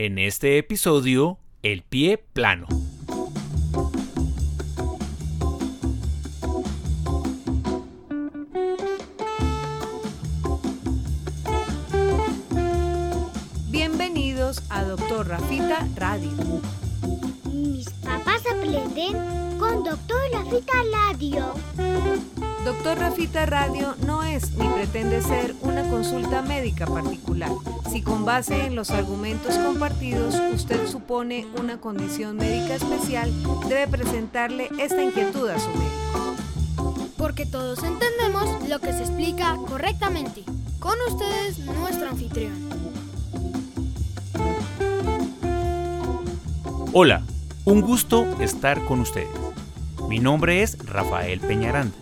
En este episodio, el pie plano. Bienvenidos a Doctor Rafita Radio. Mis papás aprenden con Doctor Rafita Radio. Doctor Rafita Radio no es ni pretende ser una consulta médica particular. Si con base en los argumentos compartidos usted supone una condición médica especial, debe presentarle esta inquietud a su médico. Porque todos entendemos lo que se explica correctamente. Con ustedes, nuestro anfitrión. Hola, un gusto estar con ustedes. Mi nombre es Rafael Peñaranda,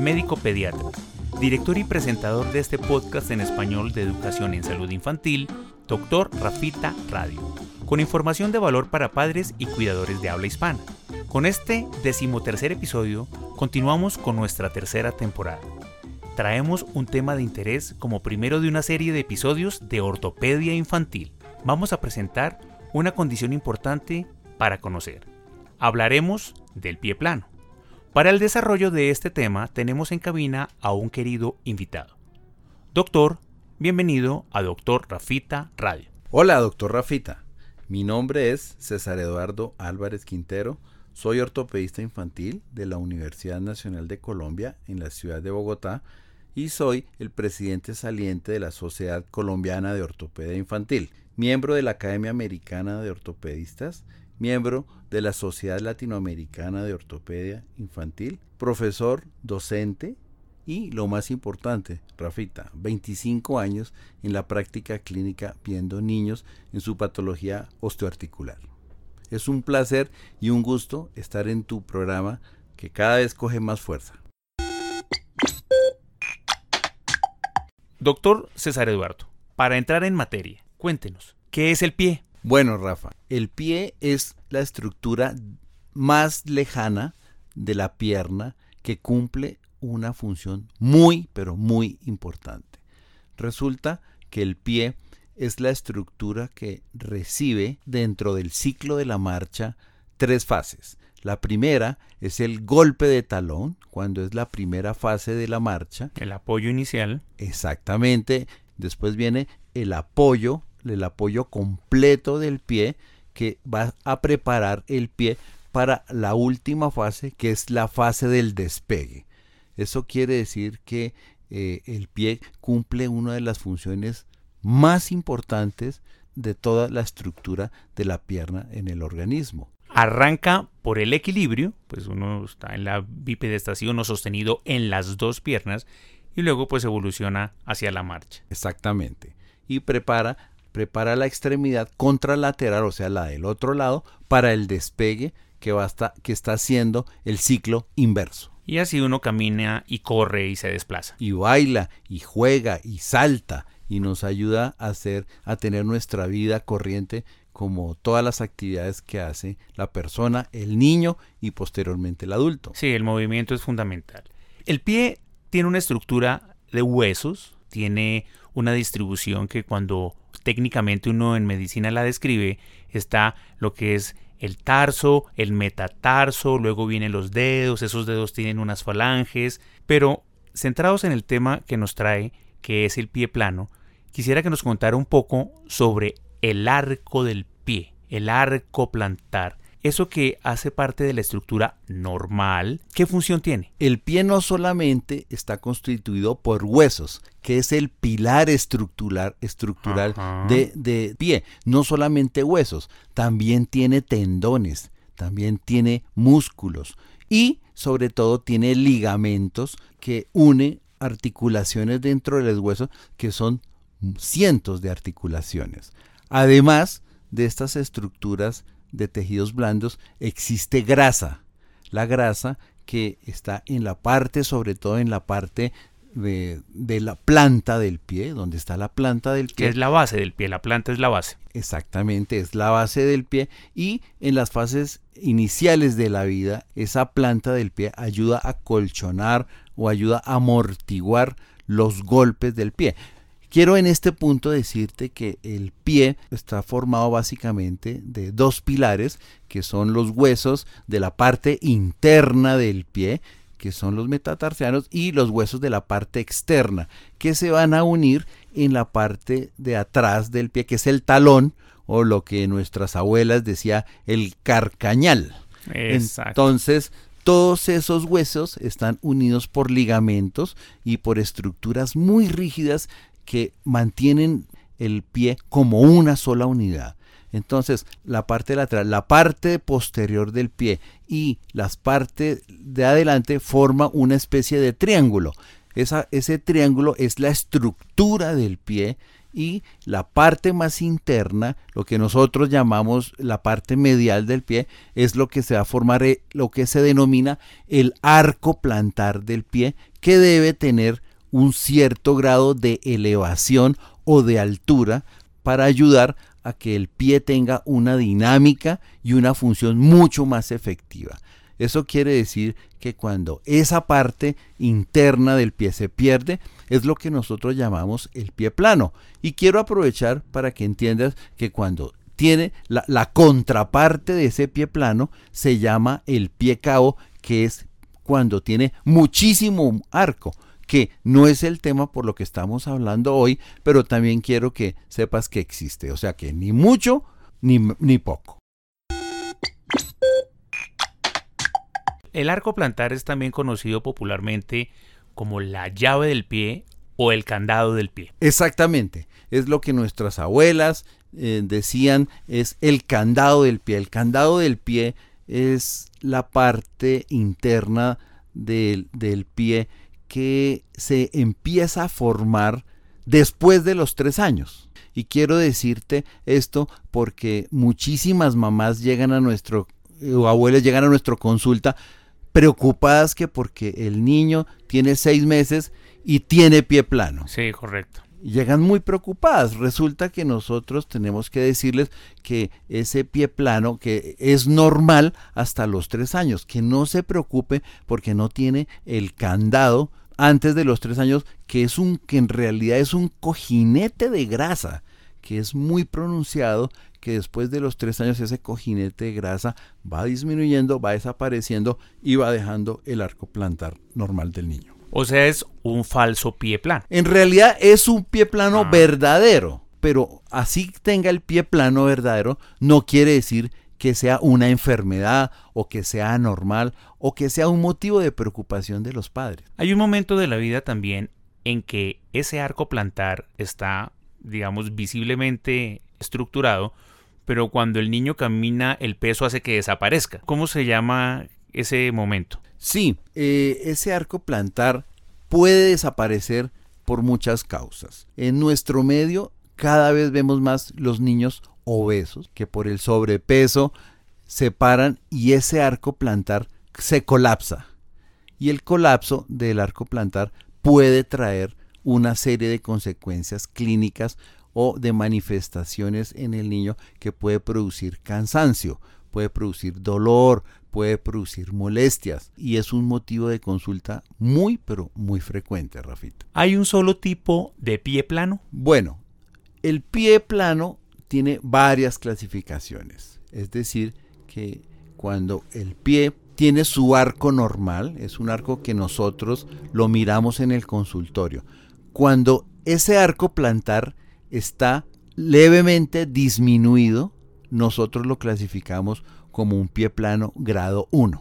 médico pediatra, director y presentador de este podcast en español de educación en salud infantil, Doctor Rafita Radio, con información de valor para padres y cuidadores de habla hispana. Con este decimotercer episodio, continuamos con nuestra tercera temporada. Traemos un tema de interés como primero de una serie de episodios de ortopedia infantil. Vamos a presentar una condición importante para conocer. Hablaremos del pie plano. Para el desarrollo de este tema tenemos en cabina a un querido invitado. Doctor, bienvenido a Doctor Rafita Radio. Hola, doctor Rafita. Mi nombre es César Eduardo Álvarez Quintero. Soy ortopedista infantil de la Universidad Nacional de Colombia en la ciudad de Bogotá y soy el presidente saliente de la Sociedad Colombiana de Ortopedia Infantil miembro de la Academia Americana de Ortopedistas, miembro de la Sociedad Latinoamericana de Ortopedia Infantil, profesor, docente y, lo más importante, Rafita, 25 años en la práctica clínica viendo niños en su patología osteoarticular. Es un placer y un gusto estar en tu programa que cada vez coge más fuerza. Doctor César Eduardo, para entrar en materia, Cuéntenos, ¿qué es el pie? Bueno, Rafa, el pie es la estructura más lejana de la pierna que cumple una función muy, pero muy importante. Resulta que el pie es la estructura que recibe dentro del ciclo de la marcha tres fases. La primera es el golpe de talón, cuando es la primera fase de la marcha. El apoyo inicial. Exactamente. Después viene el apoyo el apoyo completo del pie que va a preparar el pie para la última fase que es la fase del despegue. Eso quiere decir que eh, el pie cumple una de las funciones más importantes de toda la estructura de la pierna en el organismo. Arranca por el equilibrio, pues uno está en la bipedestación o sostenido en las dos piernas y luego pues evoluciona hacia la marcha. Exactamente. Y prepara prepara la extremidad contralateral, o sea, la del otro lado, para el despegue que, va que está haciendo el ciclo inverso. Y así uno camina y corre y se desplaza. Y baila y juega y salta y nos ayuda a hacer a tener nuestra vida corriente como todas las actividades que hace la persona, el niño y posteriormente el adulto. Sí, el movimiento es fundamental. El pie tiene una estructura de huesos, tiene una distribución que cuando técnicamente uno en medicina la describe, está lo que es el tarso, el metatarso, luego vienen los dedos, esos dedos tienen unas falanges, pero centrados en el tema que nos trae, que es el pie plano, quisiera que nos contara un poco sobre el arco del pie, el arco plantar, eso que hace parte de la estructura normal, ¿qué función tiene? El pie no solamente está constituido por huesos, que es el pilar estructural, estructural de, de pie, no solamente huesos, también tiene tendones, también tiene músculos y sobre todo tiene ligamentos que une articulaciones dentro de los huesos que son cientos de articulaciones. Además de estas estructuras de tejidos blandos existe grasa. La grasa que está en la parte, sobre todo en la parte de, la planta del pie, donde está la planta del pie. Que es la base del pie, la planta es la base. Exactamente, es la base del pie y en las fases iniciales de la vida, esa planta del pie ayuda a colchonar o ayuda a amortiguar los golpes del pie. Quiero en este punto decirte que el pie está formado básicamente de dos pilares, que son los huesos de la parte interna del pie, que son los metatarsianos, y los huesos de la parte externa, que se van a unir en la parte de atrás del pie, que es el talón, o lo que nuestras abuelas decía el carcañal. Entonces, todos esos huesos están unidos por ligamentos y por estructuras muy rígidas que mantienen el pie como una sola unidad. Entonces, la parte lateral, la parte posterior del pie y las partes de adelante forma una especie de triángulo. Esa, ese triángulo es la estructura del pie y la parte más interna, lo que nosotros llamamos la parte medial del pie, es lo que se va a formar, eh, lo que se denomina el arco plantar del pie, que debe tener un cierto grado de elevación o de altura para ayudar a que el pie tenga una dinámica y una función mucho más efectiva. Eso quiere decir que cuando esa parte interna del pie se pierde, es lo que nosotros llamamos el pie plano. Y quiero aprovechar para que entiendas que cuando tiene la, contraparte de ese pie plano, se llama el pie cabo, que es cuando tiene muchísimo arco que no es el tema por lo que estamos hablando hoy, pero también quiero que sepas que existe, o sea que ni mucho ni, ni poco. El arco plantar es también conocido popularmente como la llave del pie o el candado del pie. Exactamente, es lo que nuestras abuelas eh, decían, es el candado del pie. El candado del pie es la parte interna del, del pie que se empieza a formar después de los tres años. Y quiero decirte esto porque muchísimas mamás llegan a nuestro, o abuelas llegan a nuestra consulta preocupadas que porque el niño tiene seis meses y tiene pie plano. Sí, correcto. Llegan muy preocupadas. Resulta que nosotros tenemos que decirles que ese pie plano, que es normal hasta los tres años, que no se preocupe porque no tiene el candado antes de los tres años, que es un, que en realidad es un cojinete de grasa, que es muy pronunciado, que después de los tres años ese cojinete de grasa va disminuyendo, va desapareciendo y va dejando el arco plantar normal del niño. O sea, es un falso pie plano. En realidad es un pie plano ah. verdadero, pero así tenga el pie plano verdadero, no quiere decir que sea una enfermedad o que sea anormal o que sea un motivo de preocupación de los padres. Hay un momento de la vida también en que ese arco plantar está, digamos, visiblemente estructurado, pero cuando el niño camina el peso hace que desaparezca. ¿Cómo se llama ese momento? Sí, eh, ese arco plantar puede desaparecer por muchas causas. En nuestro medio cada vez vemos más los niños obesos que por el sobrepeso se paran y ese arco plantar se colapsa. Y el colapso del arco plantar puede traer una serie de consecuencias clínicas o de manifestaciones en el niño que puede producir cansancio, puede producir dolor, puede producir molestias y es un motivo de consulta muy pero muy frecuente, Rafita. ¿Hay un solo tipo de pie plano? Bueno, el pie plano tiene varias clasificaciones. Es decir, que cuando el pie tiene su arco normal, es un arco que nosotros lo miramos en el consultorio. Cuando ese arco plantar está levemente disminuido, nosotros lo clasificamos como un pie plano grado 1.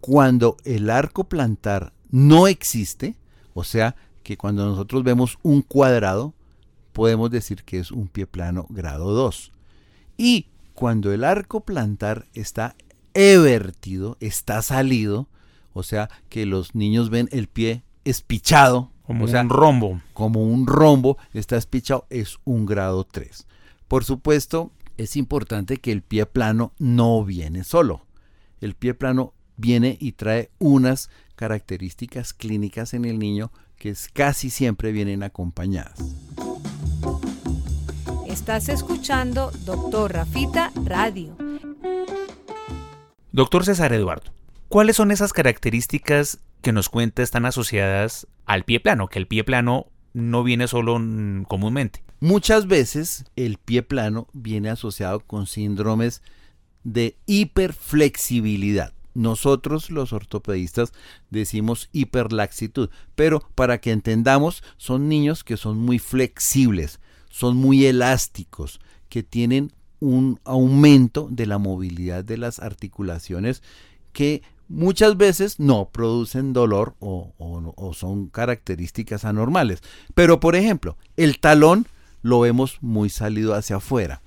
Cuando el arco plantar no existe, o sea que cuando nosotros vemos un cuadrado, podemos decir que es un pie plano grado 2. Y cuando el arco plantar está evertido, está salido, o sea que los niños ven el pie espichado, como un rombo. Como un rombo, está espichado, es un grado 3. Por supuesto, es importante que el pie plano no viene solo. El pie plano viene y trae unas características clínicas en el niño que casi siempre vienen acompañadas. Estás escuchando Doctor Rafita Radio. Doctor César Eduardo, ¿cuáles son esas características que nos cuenta están asociadas al pie plano? Que el pie plano no viene solo comúnmente. Muchas veces el pie plano viene asociado con síndromes de hiperflexibilidad. Nosotros los ortopedistas decimos hiperlaxitud, pero para que entendamos son niños que son muy flexibles, son muy elásticos, que tienen un aumento de la movilidad de las articulaciones que muchas veces no producen dolor o, o, son características anormales. Pero por ejemplo, el talón lo vemos muy salido hacia afuera.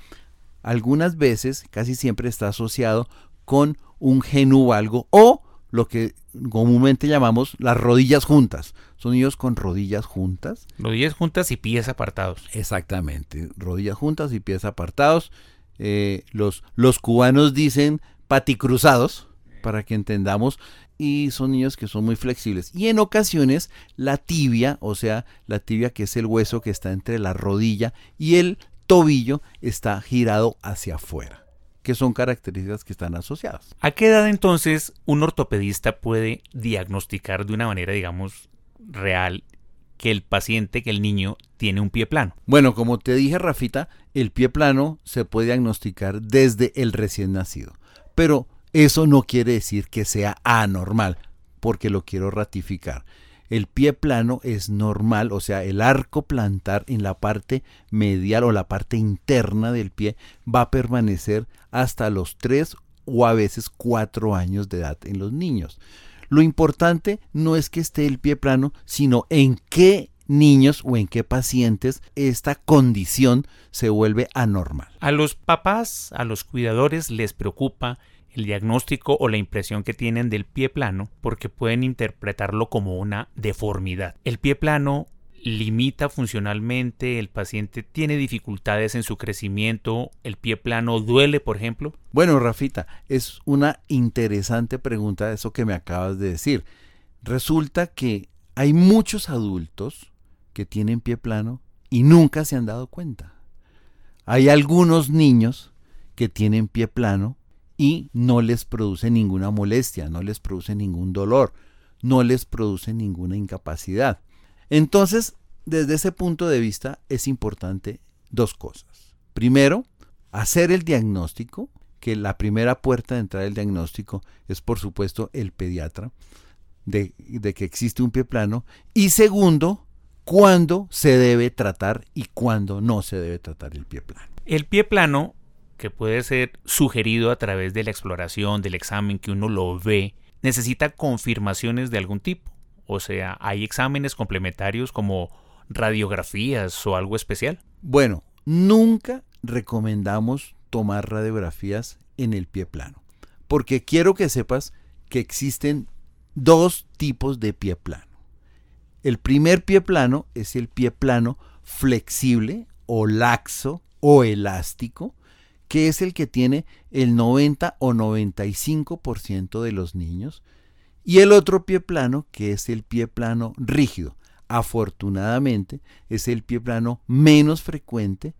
Algunas veces, casi siempre está asociado con un genuvalgo o lo que comúnmente llamamos las rodillas juntas. Son niños con rodillas juntas. Rodillas juntas y pies apartados. Exactamente, rodillas juntas y pies apartados. Eh, los, los cubanos dicen paticruzados, para que entendamos, y son niños que son muy flexibles. Y en ocasiones la tibia, o sea, la tibia que es el hueso que está entre la rodilla y el tobillo, está girado hacia afuera, que son características que están asociadas. ¿A qué edad entonces un ortopedista puede diagnosticar de una manera, digamos, real que el paciente, que el niño, tiene un pie plano? Bueno, como te dije, Rafita, el pie plano se puede diagnosticar desde el recién nacido. Pero eso no quiere decir que sea anormal, porque lo quiero ratificar. El pie plano es normal, o sea, el arco plantar en la parte medial o la parte interna del pie va a permanecer hasta los 3 o a veces 4 años de edad en los niños. Lo importante no es que esté el pie plano, sino en qué niños o en qué pacientes esta condición se vuelve anormal. A los papás, a los cuidadores les preocupa el diagnóstico o la impresión que tienen del pie plano porque pueden interpretarlo como una deformidad. El pie plano limita funcionalmente, el paciente tiene dificultades en su crecimiento, el pie plano duele, por ejemplo? Bueno, Rafita, es una interesante pregunta eso que me acabas de decir. Resulta que hay muchos adultos que tienen pie plano y nunca se han dado cuenta. Hay algunos niños que tienen pie plano y no les produce ninguna molestia, no les produce ningún dolor, no les produce ninguna incapacidad. Entonces, desde ese punto de vista es importante dos cosas. Primero, hacer el diagnóstico, que la primera puerta de entrada del diagnóstico es por supuesto el pediatra, de, de que existe un pie plano. Y segundo, cuándo se debe tratar y cuándo no se debe tratar el pie plano. El pie plano que puede ser sugerido a través de la exploración, del examen que uno lo ve, necesita confirmaciones de algún tipo. O sea, ¿hay exámenes complementarios como radiografías o algo especial? Bueno, nunca recomendamos tomar radiografías en el pie plano, porque quiero que sepas que existen dos tipos de pie plano. El primer pie plano es el pie plano flexible o laxo o elástico, que es el que tiene el 90 o 95% de los niños, y el otro pie plano, que es el pie plano rígido. Afortunadamente, es el pie plano menos frecuente,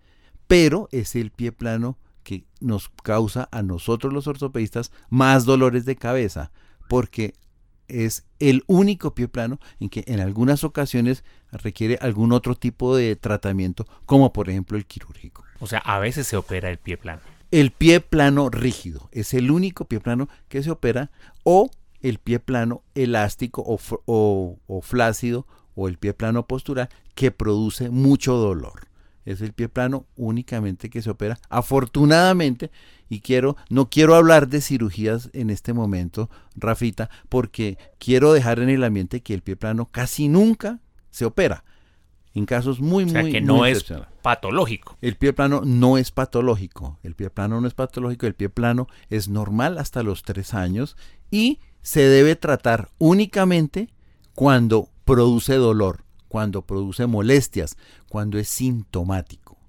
pero es el pie plano que nos causa a nosotros los ortopedistas más dolores de cabeza, porque es el único pie plano en que en algunas ocasiones requiere algún otro tipo de tratamiento, como por ejemplo el quirúrgico. O sea, a veces se opera el pie plano. El pie plano rígido es el único pie plano que se opera o el pie plano elástico o, o flácido o el pie plano postural que produce mucho dolor. Es el pie plano únicamente que se opera. Afortunadamente, y quiero, no quiero hablar de cirugías en este momento, Rafita, porque quiero dejar en el ambiente que el pie plano casi nunca se opera. En casos muy, o sea, muy, que no muy es patológico. El pie plano no es patológico. El pie plano no es patológico. El pie plano es normal hasta los tres años y se debe tratar únicamente cuando produce dolor, cuando produce molestias, cuando es sintomático.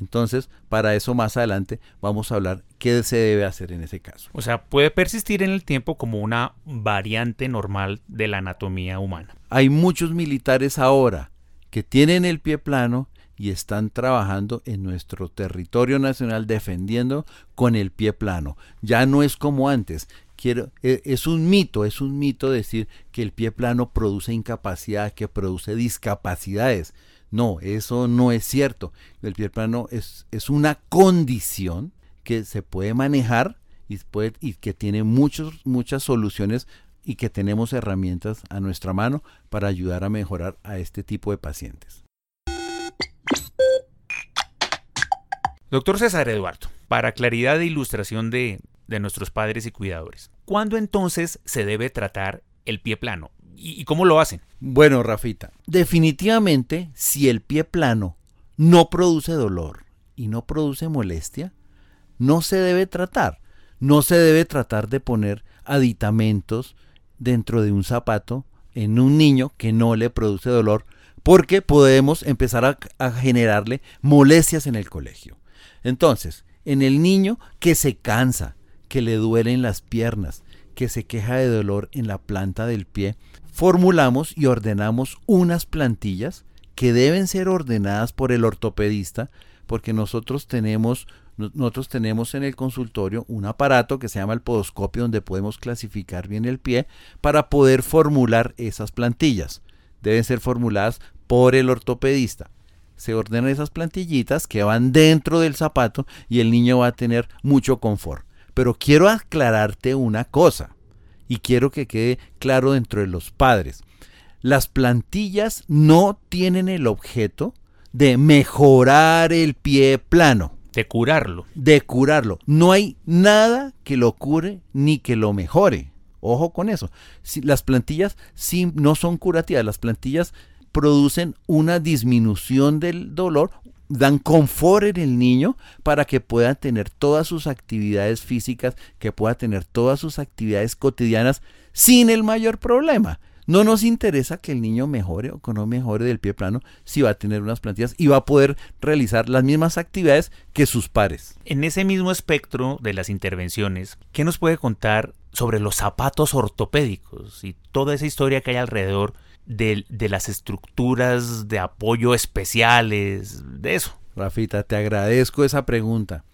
Entonces, para eso más adelante vamos a hablar qué se debe hacer en ese caso. O sea, puede persistir en el tiempo como una variante normal de la anatomía humana. Hay muchos militares ahora que tienen el pie plano y están trabajando en nuestro territorio nacional defendiendo con el pie plano. Ya no es como antes. Quiero, e, es un mito, es un mito decir que el pie plano produce incapacidad, que produce discapacidades. No, eso no es cierto. El pie plano es, es una condición que se puede manejar y, puede, y que tiene muchos, muchas soluciones y que tenemos herramientas a nuestra mano para ayudar a mejorar a este tipo de pacientes. Doctor César Eduardo, para claridad e ilustración de, de nuestros padres y cuidadores, ¿cuándo entonces se debe tratar el pie plano? ¿Y, cómo lo hacen? Bueno, Rafita, definitivamente si el pie plano no produce dolor y no produce molestia, no se debe tratar. No se debe tratar de poner aditamentos dentro de un zapato en un niño que no le produce dolor porque podemos empezar a, generarle molestias en el colegio. Entonces, en el niño que se cansa, que le duelen las piernas, que se queja de dolor en la planta del pie, formulamos y ordenamos unas plantillas que deben ser ordenadas por el ortopedista porque nosotros tenemos nosotros tenemos en el consultorio un aparato que se llama el podoscopio donde podemos clasificar bien el pie para poder formular esas plantillas. Deben ser formuladas por el ortopedista. Se ordenan esas plantillitas que van dentro del zapato y el niño va a tener mucho confort. Pero quiero aclararte una cosa y quiero que quede claro dentro de los padres. Las plantillas no tienen el objeto de mejorar el pie plano. De curarlo. De curarlo. No hay nada que lo cure ni que lo mejore. Ojo con eso. Si, las plantillas sí, no son curativas. Las plantillas producen una disminución del dolor, dan confort en el niño para que pueda tener todas sus actividades físicas, que pueda tener todas sus actividades cotidianas sin el mayor problema. No nos interesa que el niño mejore o que no mejore del pie plano si va a tener unas plantillas y va a poder realizar las mismas actividades que sus pares. En ese mismo espectro de las intervenciones, ¿qué nos puede contar sobre los zapatos ortopédicos y toda esa historia que hay alrededor de, de las estructuras de apoyo especiales, de eso. Rafita, te agradezco esa pregunta,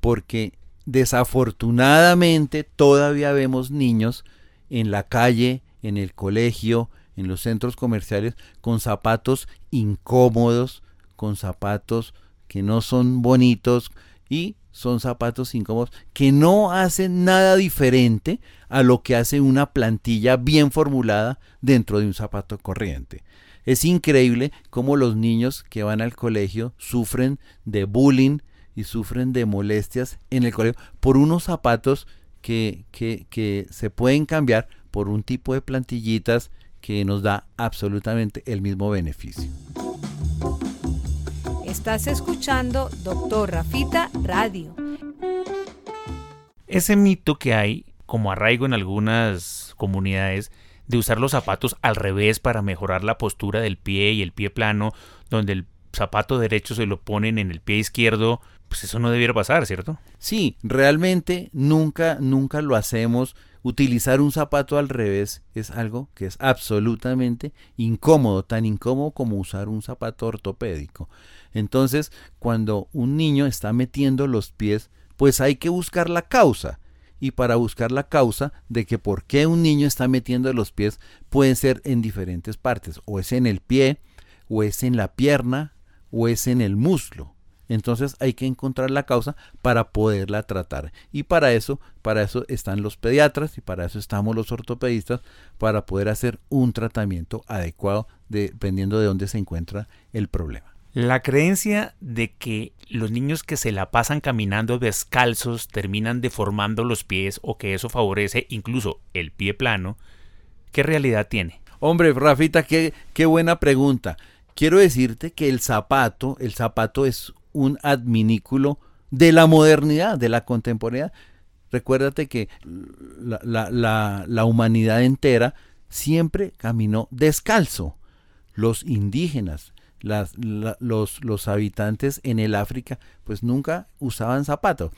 porque desafortunadamente todavía vemos niños en la calle, en el colegio, en los centros comerciales, con zapatos incómodos, con zapatos que no son bonitos y son zapatos incómodos que no hacen nada diferente a lo que hace una plantilla bien formulada dentro de un zapato corriente. Es increíble cómo los niños que van al colegio sufren de bullying y sufren de molestias en el colegio por unos zapatos que, que, que se pueden cambiar por un tipo de plantillitas que nos da absolutamente el mismo beneficio. Estás escuchando Doctor Rafita Radio. Ese mito que hay como arraigo en algunas comunidades de usar los zapatos al revés para mejorar la postura del pie y el pie plano, donde el zapato derecho se lo ponen en el pie izquierdo, pues eso no debiera pasar, ¿cierto? Sí, realmente nunca, nunca lo hacemos. Utilizar un zapato al revés es algo que es absolutamente incómodo, tan incómodo como usar un zapato ortopédico. Entonces, cuando un niño está metiendo los pies, pues hay que buscar la causa. Y para buscar la causa de que por qué un niño está metiendo los pies pueden ser en diferentes partes. O es en el pie, o es en la pierna, o es en el muslo. Entonces hay que encontrar la causa para poderla tratar. Y para eso, para eso están los pediatras y para eso estamos los ortopedistas para poder hacer un tratamiento adecuado dependiendo de dónde se encuentra el problema. La creencia de que los niños que se la pasan caminando descalzos terminan deformando los pies o que eso favorece incluso el pie plano, ¿qué realidad tiene? Hombre, Rafita, qué, qué buena pregunta. Quiero decirte que el zapato, el zapato es un adminículo de la modernidad, de la contemporaneidad. Recuérdate que la, la, la humanidad entera siempre caminó descalzo. Los indígenas, las, los, los habitantes en el África pues nunca usaban zapatos.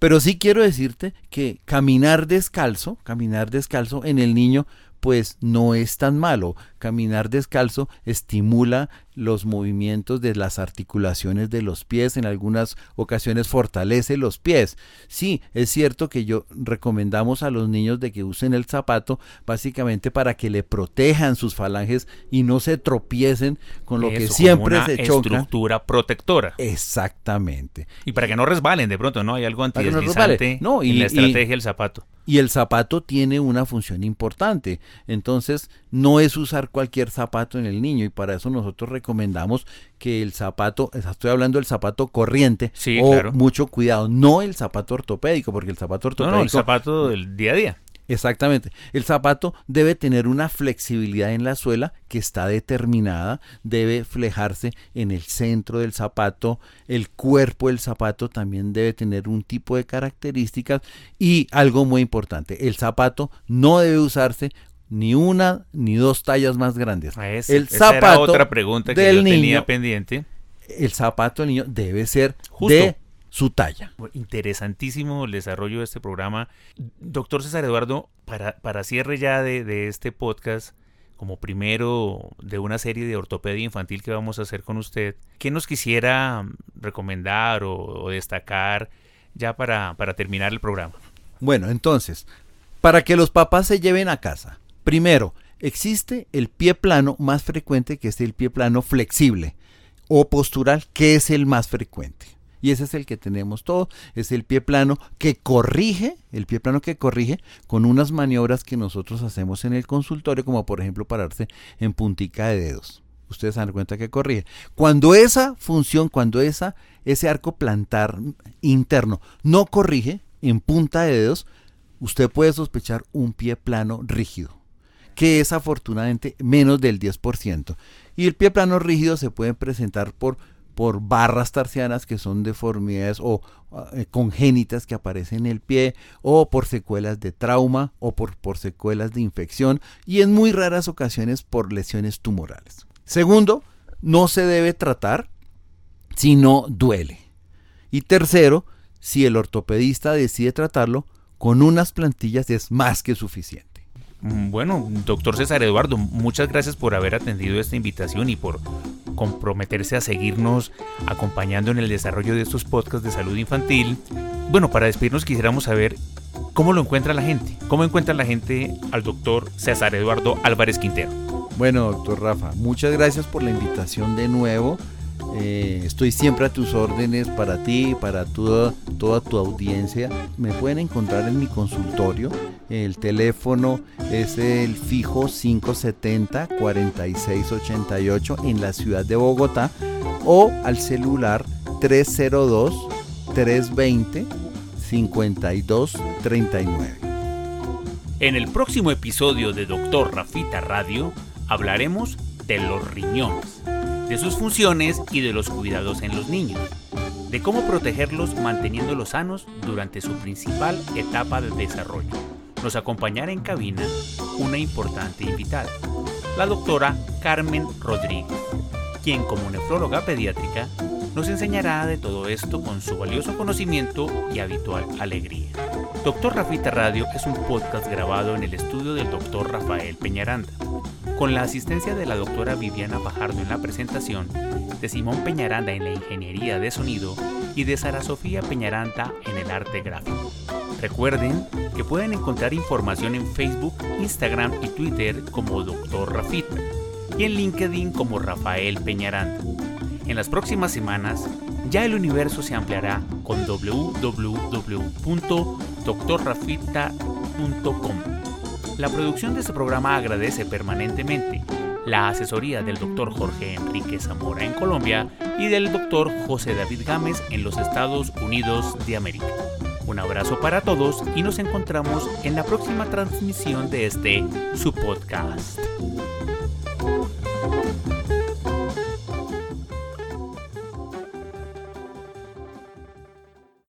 Pero sí quiero decirte que caminar descalzo, caminar descalzo en el niño pues no es tan malo. Caminar descalzo estimula los movimientos de las articulaciones de los pies, en algunas ocasiones fortalece los pies. Sí, es cierto que yo recomendamos a los niños de que usen el zapato básicamente para que le protejan sus falanges y no se tropiecen con lo que siempre se choca. estructura protectora. Exactamente. Y para que no resbalen de pronto, ¿no? Hay algo antideslizante no, y, en la estrategia del zapato. Y el zapato tiene una función importante. Entonces, no es usar cualquier zapato en el niño y para eso nosotros recomendamos que el zapato, estoy hablando del zapato corriente, sí, o mucho cuidado, no el zapato ortopédico, porque el zapato ortopédico... No, el zapato del día a día. Exactamente. El zapato debe tener una flexibilidad en la suela que está determinada, debe flejarse en el centro del zapato, el cuerpo del zapato también debe tener un tipo de características y algo muy importante, el zapato no debe usarse ni una ni dos tallas más grandes. Ah, el zapato era otra pregunta que yo tenía pendiente. El zapato del niño debe ser Justo. de su talla. Interesantísimo el desarrollo de este programa. Doctor César Eduardo, para, para cierre ya de, este podcast, como primero de una serie de ortopedia infantil que vamos a hacer con usted, ¿qué nos quisiera recomendar o, destacar ya para, para terminar el programa? Bueno, entonces, para que los papás se lleven a casa, primero, existe el pie plano más frecuente que es el pie plano flexible o postural, que es el más frecuente. Y ese es el que tenemos todo, es el pie plano que corrige, el pie plano que corrige con unas maniobras que nosotros hacemos en el consultorio, como por ejemplo pararse en puntica de dedos. Ustedes se dan cuenta que corrige. Cuando esa función, cuando esa, ese arco plantar interno no corrige en punta de dedos, usted puede sospechar un pie plano rígido, que es afortunadamente menos del 10%. Y el pie plano rígido se puede presentar por por barras tarsianas que son deformidades o eh, congénitas que aparecen en el pie o por secuelas de trauma o por, por secuelas de infección y en muy raras ocasiones por lesiones tumorales. Segundo, no se debe tratar si no duele. Y tercero, si el ortopedista decide tratarlo, con unas plantillas es más que suficiente. Mm, bueno, doctor César Eduardo, muchas gracias por haber atendido esta invitación y por comprometerse a seguirnos acompañando en el desarrollo de estos podcasts de salud infantil. Bueno, para despedirnos quisiéramos saber cómo lo encuentra la gente, cómo encuentra la gente al doctor César Eduardo Álvarez Quintero. Bueno, doctor Rafa, muchas gracias por la invitación de nuevo. Eh, estoy siempre a tus órdenes para ti, para toda, toda tu audiencia. Me pueden encontrar en mi consultorio. El teléfono es el fijo 570-4688 en la ciudad de Bogotá o al celular 302-320-5239. En el próximo episodio de Doctor Rafita Radio hablaremos de los riñones de sus funciones y de los cuidados en los niños, de cómo protegerlos manteniéndolos sanos durante su principal etapa de desarrollo. Nos acompañará en cabina una importante invitada, la doctora Carmen Rodríguez, quien como nefróloga pediátrica nos enseñará de todo esto con su valioso conocimiento y habitual alegría. Doctor Rafita Radio es un podcast grabado en el estudio del doctor Rafael Peñaranda con la asistencia de la doctora Viviana Fajardo en la presentación, de Simón Peñaranda en la ingeniería de sonido y de Sara Sofía Peñaranda en el arte gráfico. Recuerden que pueden encontrar información en Facebook, Instagram y Twitter como Dr. Rafita y en LinkedIn como Rafael Peñaranda. En las próximas semanas, ya el universo se ampliará con www.doctorrafita.com la producción de este programa agradece permanentemente la asesoría del Dr. Jorge Enrique Zamora en Colombia y del Dr. José David Gámez en los Estados Unidos de América. Un abrazo para todos y nos encontramos en la próxima transmisión de este su podcast.